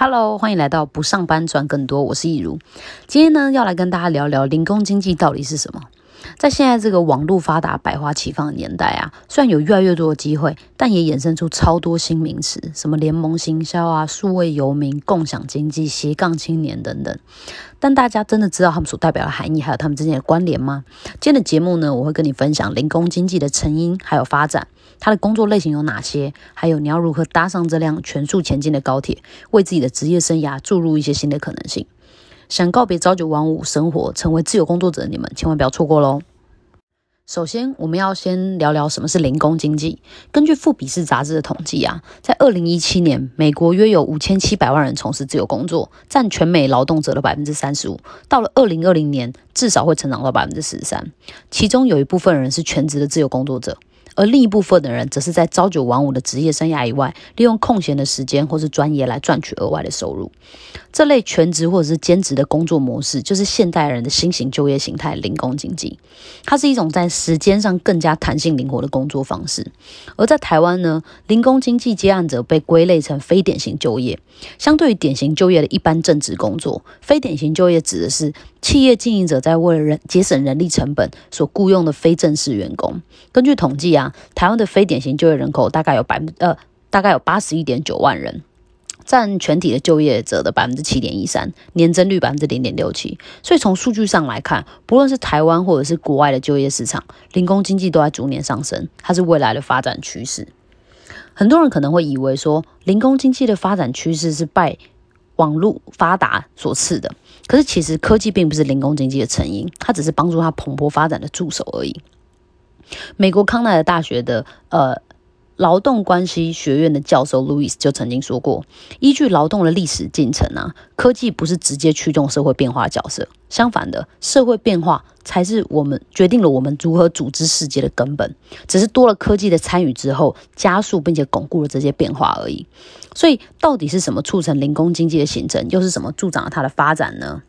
Hello，欢迎来到不上班赚更多，我是易如。今天呢，要来跟大家聊聊零工经济到底是什么。在现在这个网络发达、百花齐放的年代啊，虽然有越来越多的机会，但也衍生出超多新名词，什么联盟行销啊、数位游民、共享经济、斜杠青年等等。但大家真的知道他们所代表的含义，还有他们之间的关联吗？今天的节目呢，我会跟你分享零工经济的成因还有发展，它的工作类型有哪些，还有你要如何搭上这辆全速前进的高铁，为自己的职业生涯注入一些新的可能性。想告别朝九晚五生活，成为自由工作者的你们，千万不要错过喽！首先，我们要先聊聊什么是零工经济。根据《富比士》杂志的统计啊，在二零一七年，美国约有五千七百万人从事自由工作，占全美劳动者的百分之三十五。到了二零二零年，至少会成长到百分之十三。其中有一部分人是全职的自由工作者。而另一部分的人，则是在朝九晚五的职业生涯以外，利用空闲的时间或是专业来赚取额外的收入。这类全职或者是兼职的工作模式，就是现代人的新型就业形态——零工经济。它是一种在时间上更加弹性灵活的工作方式。而在台湾呢，零工经济接案者被归类成非典型就业。相对于典型就业的一般正职工作，非典型就业指的是企业经营者在为了人节省人力成本所雇佣的非正式员工。根据统计啊。台湾的非典型就业人口大概有百分呃，大概有八十一点九万人，占全体的就业者的百分之七点一三，年增率百分之零点六七。所以从数据上来看，不论是台湾或者是国外的就业市场，零工经济都在逐年上升，它是未来的发展趋势。很多人可能会以为说，零工经济的发展趋势是拜网络发达所赐的，可是其实科技并不是零工经济的成因，它只是帮助它蓬勃发展的助手而已。美国康奈尔大学的呃劳动关系学院的教授路易斯就曾经说过，依据劳动的历史进程啊，科技不是直接驱动社会变化的角色，相反的，社会变化才是我们决定了我们如何组织世界的根本，只是多了科技的参与之后，加速并且巩固了这些变化而已。所以，到底是什么促成零工经济的形成，又是什么助长了它的发展呢？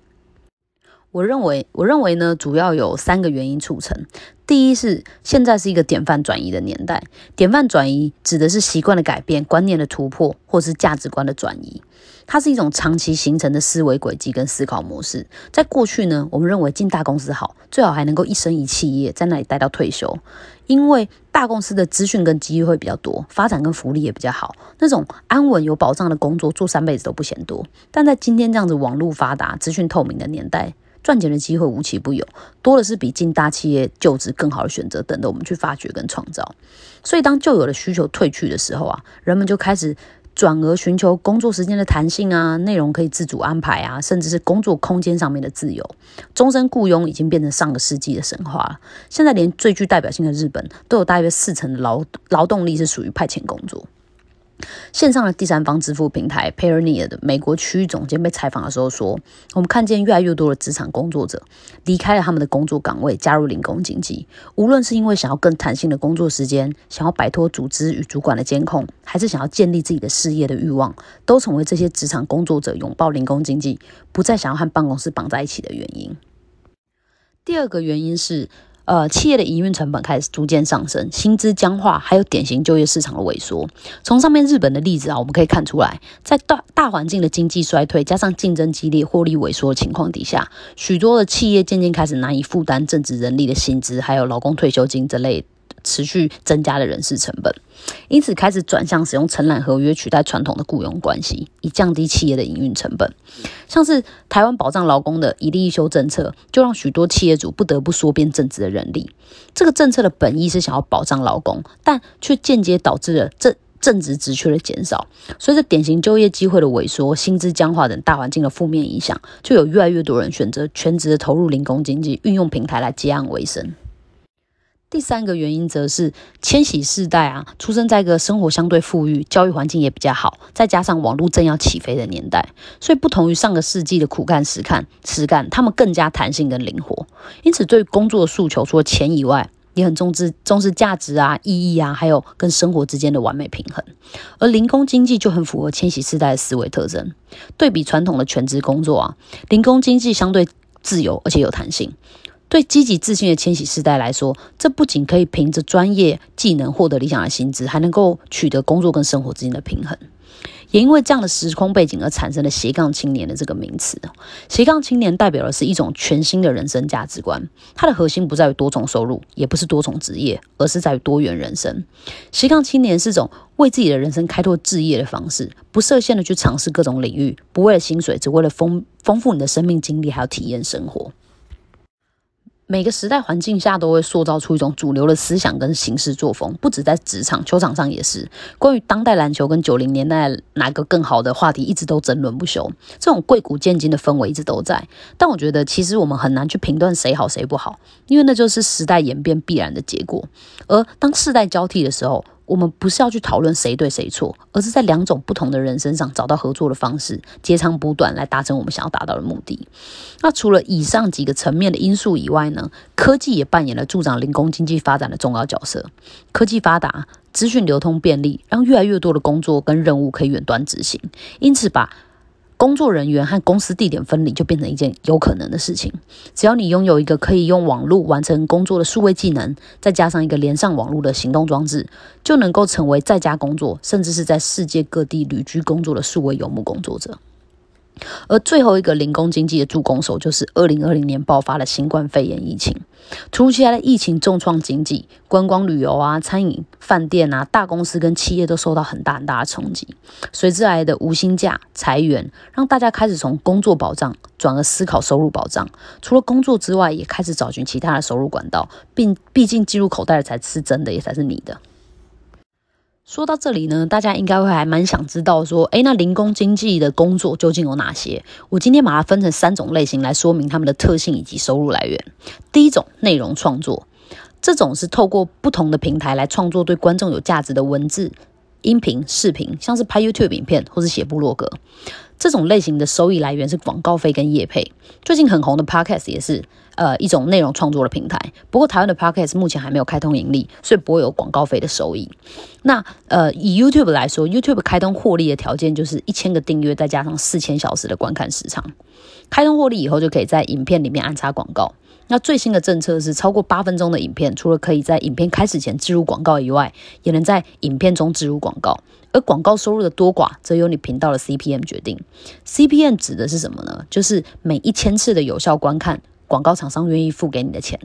我认为，我认为呢，主要有三个原因促成。第一是现在是一个典范转移的年代，典范转移指的是习惯的改变、观念的突破，或是价值观的转移。它是一种长期形成的思维轨迹跟思考模式。在过去呢，我们认为进大公司好，最好还能够一生一企业，在那里待到退休，因为大公司的资讯跟机遇会比较多，发展跟福利也比较好，那种安稳有保障的工作做三辈子都不嫌多。但在今天这样子网络发达、资讯透明的年代，赚钱的机会无奇不有，多的是比进大企业就职更好的选择，等着我们去发掘跟创造。所以，当旧有的需求退去的时候啊，人们就开始转而寻求工作时间的弹性啊，内容可以自主安排啊，甚至是工作空间上面的自由。终身雇佣已经变成上个世纪的神话了。现在连最具代表性的日本，都有大约四成的劳劳动力是属于派遣工作。线上的第三方支付平台 Payoneer 的美国区域总监被采访的时候说：“我们看见越来越多的职场工作者离开了他们的工作岗位，加入零工经济。无论是因为想要更弹性的工作时间，想要摆脱组织与主管的监控，还是想要建立自己的事业的欲望，都成为这些职场工作者拥抱零工经济，不再想要和办公室绑在一起的原因。第二个原因是。”呃，企业的营运成本开始逐渐上升，薪资僵化，还有典型就业市场的萎缩。从上面日本的例子啊，我们可以看出来，在大大环境的经济衰退，加上竞争激烈、获利萎缩的情况底下，许多的企业渐渐开始难以负担正职人力的薪资，还有劳工退休金之类。持续增加的人事成本，因此开始转向使用承揽合约取代传统的雇佣关系，以降低企业的营运成本。像是台湾保障劳工的一例一休政策，就让许多企业主不得不缩编正职的人力。这个政策的本意是想要保障劳工，但却间接导致了正正职职缺的减少。随着典型就业机会的萎缩、薪资僵化等大环境的负面影响，就有越来越多人选择全职的投入零工经济，运用平台来接案为生。第三个原因则是千禧世代啊，出生在一个生活相对富裕、教育环境也比较好，再加上网络正要起飞的年代，所以不同于上个世纪的苦干实干实干，他们更加弹性跟灵活。因此，对工作的诉求，除了钱以外，也很重视重视价值啊、意义啊，还有跟生活之间的完美平衡。而零工经济就很符合千禧世代的思维特征。对比传统的全职工作啊，零工经济相对自由而且有弹性。对积极自信的千禧世代来说，这不仅可以凭着专业技能获得理想的薪资，还能够取得工作跟生活之间的平衡。也因为这样的时空背景而产生了斜杠青年的这个名词。斜杠青年代表的是一种全新的人生价值观，它的核心不在于多重收入，也不是多重职业，而是在于多元人生。斜杠青年是种为自己的人生开拓置业的方式，不设限的去尝试各种领域，不为了薪水，只为了丰丰富你的生命经历，还有体验生活。每个时代环境下都会塑造出一种主流的思想跟行事作风，不止在职场、球场上也是。关于当代篮球跟九零年代哪个更好的话题，一直都争论不休。这种贵古见今的氛围一直都在。但我觉得，其实我们很难去评断谁好谁不好，因为那就是时代演变必然的结果。而当世代交替的时候，我们不是要去讨论谁对谁错，而是在两种不同的人身上找到合作的方式，截长补短，来达成我们想要达到的目的。那除了以上几个层面的因素以外呢，科技也扮演了助长零工经济发展的重要角色。科技发达，资讯流通便利，让越来越多的工作跟任务可以远端执行，因此把。工作人员和公司地点分离就变成一件有可能的事情。只要你拥有一个可以用网络完成工作的数位技能，再加上一个连上网络的行动装置，就能够成为在家工作，甚至是在世界各地旅居工作的数位游牧工作者。而最后一个零工经济的助攻手，就是二零二零年爆发的新冠肺炎疫情。突如其来的疫情重创经济，观光旅游啊、餐饮、饭店啊，大公司跟企业都受到很大很大的冲击。随之来的无薪假、裁员，让大家开始从工作保障转而思考收入保障。除了工作之外，也开始找寻其他的收入管道，并毕竟进入口袋的才是真的，也才是你的。说到这里呢，大家应该会还蛮想知道说，诶，那零工经济的工作究竟有哪些？我今天把它分成三种类型来说明它们的特性以及收入来源。第一种，内容创作，这种是透过不同的平台来创作对观众有价值的文字、音频、视频，像是拍 YouTube 影片或是写部落格。这种类型的收益来源是广告费跟业配。最近很红的 Podcast 也是。呃，一种内容创作的平台。不过，台湾的 Podcast 目前还没有开通盈利，所以不会有广告费的收益。那呃，以 YouTube 来说，YouTube 开通获利的条件就是一千个订阅，再加上四千小时的观看时长。开通获利以后，就可以在影片里面安插广告。那最新的政策是，超过八分钟的影片，除了可以在影片开始前植入广告以外，也能在影片中植入广告。而广告收入的多寡，则由你频道的 CPM 决定。CPM 指的是什么呢？就是每一千次的有效观看。广告厂商愿意付给你的钱，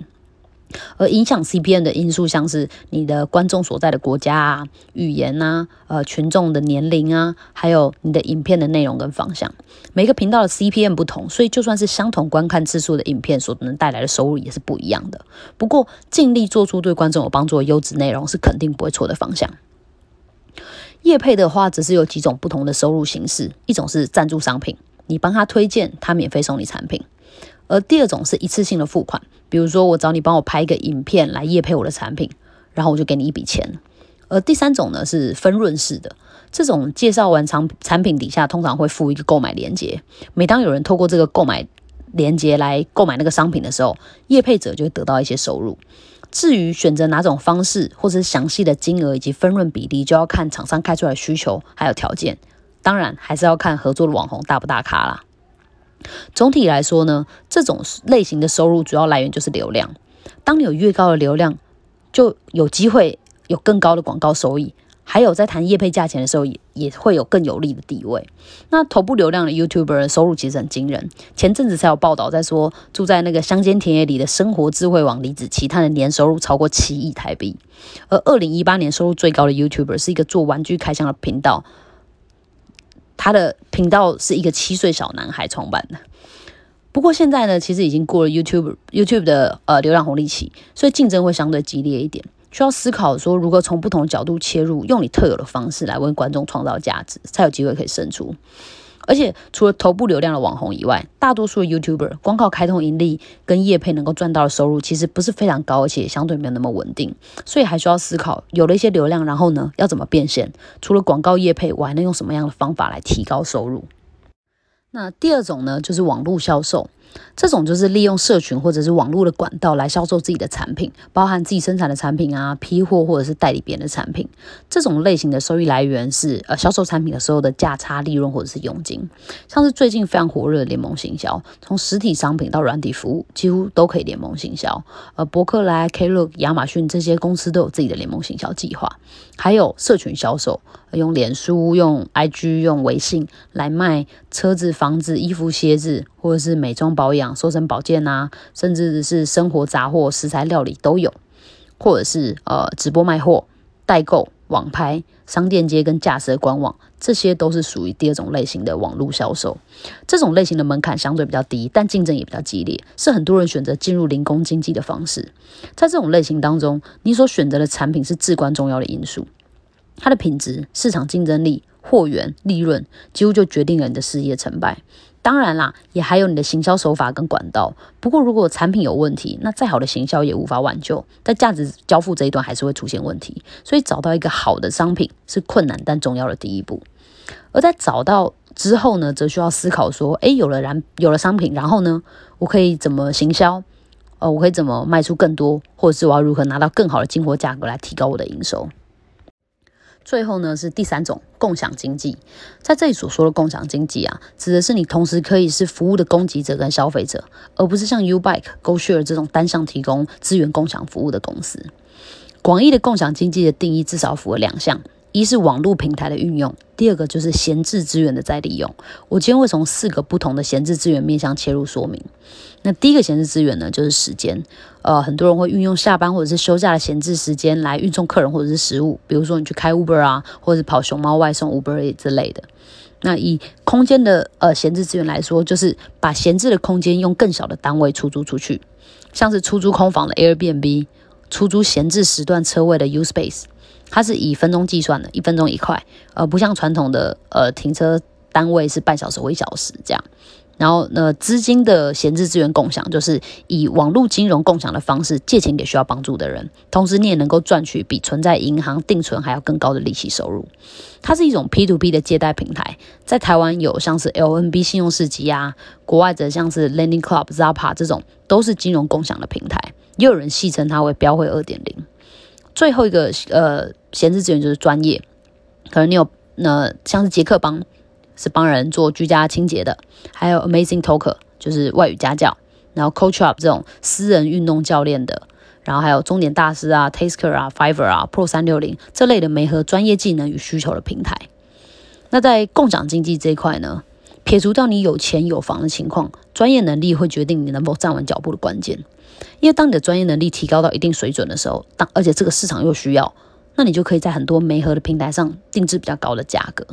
而影响 CPN 的因素，像是你的观众所在的国家啊、语言啊、呃群众的年龄啊，还有你的影片的内容跟方向。每个频道的 CPN 不同，所以就算是相同观看次数的影片，所能带来的收入也是不一样的。不过，尽力做出对观众有帮助的优质内容，是肯定不会错的方向。业配的话，只是有几种不同的收入形式，一种是赞助商品，你帮他推荐，他免费送你产品。而第二种是一次性的付款，比如说我找你帮我拍一个影片来业配我的产品，然后我就给你一笔钱。而第三种呢是分润式的，这种介绍完产产品底下通常会附一个购买链接，每当有人透过这个购买链接来购买那个商品的时候，业配者就会得到一些收入。至于选择哪种方式或是详细的金额以及分润比例，就要看厂商开出来需求还有条件，当然还是要看合作的网红大不大咖啦。总体来说呢，这种类型的收入主要来源就是流量。当你有越高的流量，就有机会有更高的广告收益。还有在谈业配价钱的时候，也也会有更有利的地位。那头部流量的 YouTuber 收入其实很惊人。前阵子才有报道在说，住在那个乡间田野里的生活智慧网李子柒，他的年收入超过七亿台币。而二零一八年收入最高的 YouTuber 是一个做玩具开箱的频道。他的频道是一个七岁小男孩创办的，不过现在呢，其实已经过了 YouTube YouTube 的呃流量红利期，所以竞争会相对激烈一点，需要思考说如何从不同的角度切入，用你特有的方式来为观众创造价值，才有机会可以胜出。而且除了头部流量的网红以外，大多数的 YouTuber 光靠开通盈利跟业配能够赚到的收入，其实不是非常高，而且相对没有那么稳定，所以还需要思考，有了一些流量，然后呢，要怎么变现？除了广告业配，我还能用什么样的方法来提高收入？那第二种呢，就是网络销售。这种就是利用社群或者是网络的管道来销售自己的产品，包含自己生产的产品啊、批货或者是代理别人的产品。这种类型的收益来源是呃销售产品的时候的价差利润或者是佣金。像是最近非常火热的联盟行销，从实体商品到软体服务，几乎都可以联盟行销。呃，伯克莱、Klook、亚马逊这些公司都有自己的联盟行销计划。还有社群销售，用脸书、用 IG、用微信来卖车子、房子、衣服、鞋子，或者是美妆保养。瘦身保健啊，甚至是生活杂货、食材料理都有，或者是呃直播卖货、代购、网拍、商店街跟架设官网，这些都是属于第二种类型的网络销售。这种类型的门槛相对比较低，但竞争也比较激烈，是很多人选择进入零工经济的方式。在这种类型当中，你所选择的产品是至关重要的因素，它的品质、市场竞争力、货源、利润，几乎就决定了你的事业成败。当然啦，也还有你的行销手法跟管道。不过，如果产品有问题，那再好的行销也无法挽救。在价值交付这一段，还是会出现问题。所以，找到一个好的商品是困难但重要的第一步。而在找到之后呢，则需要思考说：诶，有了然有了商品，然后呢，我可以怎么行销？呃，我可以怎么卖出更多，或者是我要如何拿到更好的进货价格来提高我的营收？最后呢，是第三种共享经济。在这里所说的共享经济啊，指的是你同时可以是服务的供给者跟消费者，而不是像 Ubike、GoShare 这种单向提供资源共享服务的公司。广义的共享经济的定义至少符合两项。一是网络平台的运用，第二个就是闲置资源的再利用。我今天会从四个不同的闲置资源面向切入说明。那第一个闲置资源呢，就是时间。呃，很多人会运用下班或者是休假的闲置时间来运送客人或者是食物，比如说你去开 Uber 啊，或者是跑熊猫外送 Uber 之类的。那以空间的呃闲置资源来说，就是把闲置的空间用更小的单位出租出去，像是出租空房的 Airbnb，出租闲置时段车位的 Uspace。它是以分钟计算的，一分钟一块，呃，不像传统的呃停车单位是半小时或一小时这样。然后呢，资金的闲置资源共享，就是以网络金融共享的方式借钱给需要帮助的人，同时你也能够赚取比存在银行定存还要更高的利息收入。它是一种 P to P 的借贷平台，在台湾有像是 LNB 信用市集啊，国外则像是 Lending Club、Zappa 这种都是金融共享的平台，也有人戏称它为标会二点零。最后一个呃。闲置资源就是专业，可能你有那像是杰克帮是帮人做居家清洁的，还有 Amazing Talker 就是外语家教，然后 Coach Up 这种私人运动教练的，然后还有终点大师啊、Tasker 啊、Fiverr 啊、Pro 三六零这类的媒合专业技能与需求的平台。那在共享经济这一块呢，撇除掉你有钱有房的情况，专业能力会决定你能否站稳脚步的关键。因为当你的专业能力提高到一定水准的时候，当而且这个市场又需要。那你就可以在很多媒合的平台上定制比较高的价格。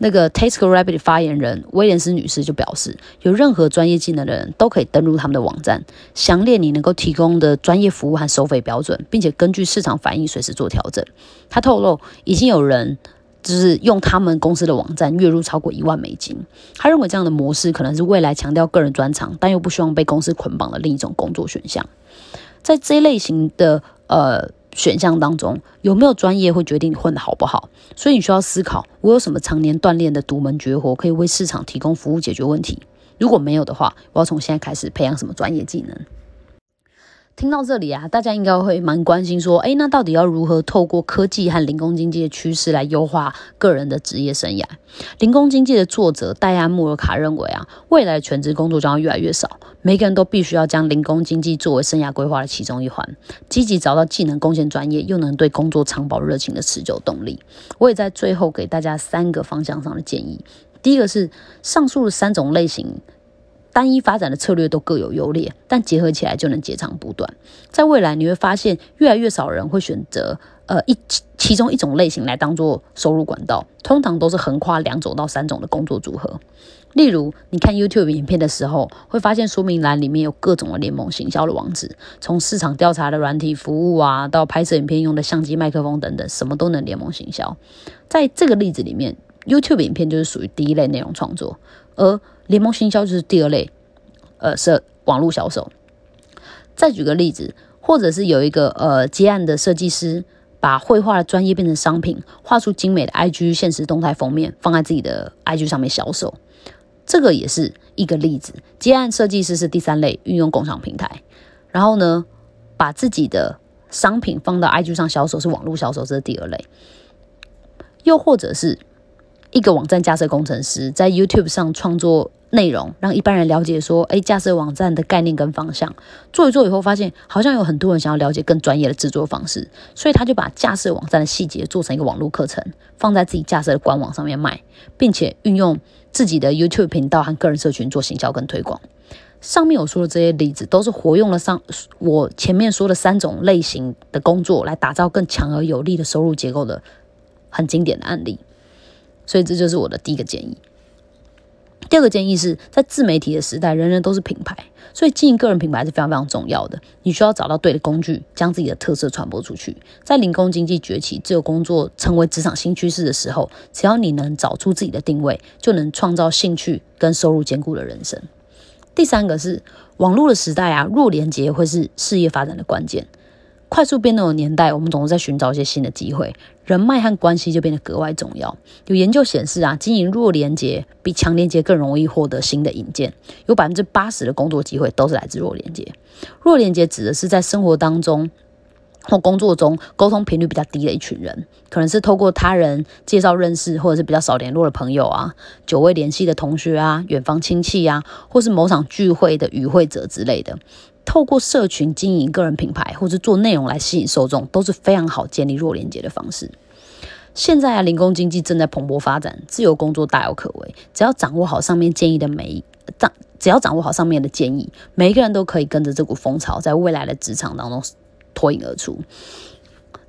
那个 Tasker Rabbit 发言人威廉斯女士就表示，有任何专业技能的人都可以登录他们的网站，详列你能够提供的专业服务和收费标准，并且根据市场反应随时做调整。她透露，已经有人就是用他们公司的网站月入超过一万美金。他认为这样的模式可能是未来强调个人专长，但又不希望被公司捆绑的另一种工作选项。在这一类型的呃。选项当中有没有专业会决定你混得好不好？所以你需要思考，我有什么常年锻炼的独门绝活，可以为市场提供服务解决问题？如果没有的话，我要从现在开始培养什么专业技能？听到这里啊，大家应该会蛮关心，说，诶，那到底要如何透过科技和零工经济的趋势来优化个人的职业生涯？零工经济的作者戴安·穆尔卡认为啊，未来全职工作将要越来越少，每个人都必须要将零工经济作为生涯规划的其中一环，积极找到既能贡献专业又能对工作长保热情的持久动力。我也在最后给大家三个方向上的建议，第一个是上述的三种类型。单一发展的策略都各有优劣，但结合起来就能截长补短。在未来，你会发现越来越少人会选择呃一其中一种类型来当做收入管道，通常都是横跨两种到三种的工作组合。例如，你看 YouTube 影片的时候，会发现说明栏里面有各种的联盟行销的网址，从市场调查的软体服务啊，到拍摄影片用的相机、麦克风等等，什么都能联盟行销。在这个例子里面，YouTube 影片就是属于第一类内容创作，而联盟行销就是第二类，呃，是网络销售。再举个例子，或者是有一个呃接案的设计师，把绘画的专业变成商品，画出精美的 IG 现实动态封面，放在自己的 IG 上面销售。这个也是一个例子，接案设计师是第三类，运用共享平台，然后呢，把自己的商品放到 IG 上销售是网络销售，这是第二类。又或者是一个网站架设工程师，在 YouTube 上创作内容，让一般人了解说，哎，架设网站的概念跟方向。做一做以后，发现好像有很多人想要了解更专业的制作方式，所以他就把架设网站的细节做成一个网络课程，放在自己架设的官网上面卖，并且运用自己的 YouTube 频道和个人社群做行销跟推广。上面我说的这些例子，都是活用了上我前面说的三种类型的工作，来打造更强而有力的收入结构的。很经典的案例，所以这就是我的第一个建议。第二个建议是在自媒体的时代，人人都是品牌，所以经营个人品牌是非常非常重要的。你需要找到对的工具，将自己的特色传播出去。在零工经济崛起、自由工作成为职场新趋势的时候，只要你能找出自己的定位，就能创造兴趣跟收入兼顾的人生。第三个是网络的时代啊，弱连接会是事业发展的关键。快速变动的年代，我们总是在寻找一些新的机会，人脉和关系就变得格外重要。有研究显示啊，经营弱连接比强连接更容易获得新的引荐，有百分之八十的工作机会都是来自弱连接。弱连接指的是在生活当中或工作中沟通频率比较低的一群人，可能是透过他人介绍认识，或者是比较少联络的朋友啊，久未联系的同学啊，远方亲戚啊，或是某场聚会的与会者之类的。透过社群经营个人品牌，或是做内容来吸引受众，都是非常好建立弱连接的方式。现在啊，零工经济正在蓬勃发展，自由工作大有可为。只要掌握好上面建议的每一掌，只要掌握好上面的建议，每一个人都可以跟着这股风潮，在未来的职场当中脱颖而出。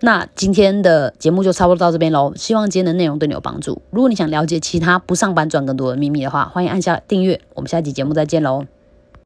那今天的节目就差不多到这边喽，希望今天的内容对你有帮助。如果你想了解其他不上班赚更多的秘密的话，欢迎按下订阅。我们下期节目再见喽。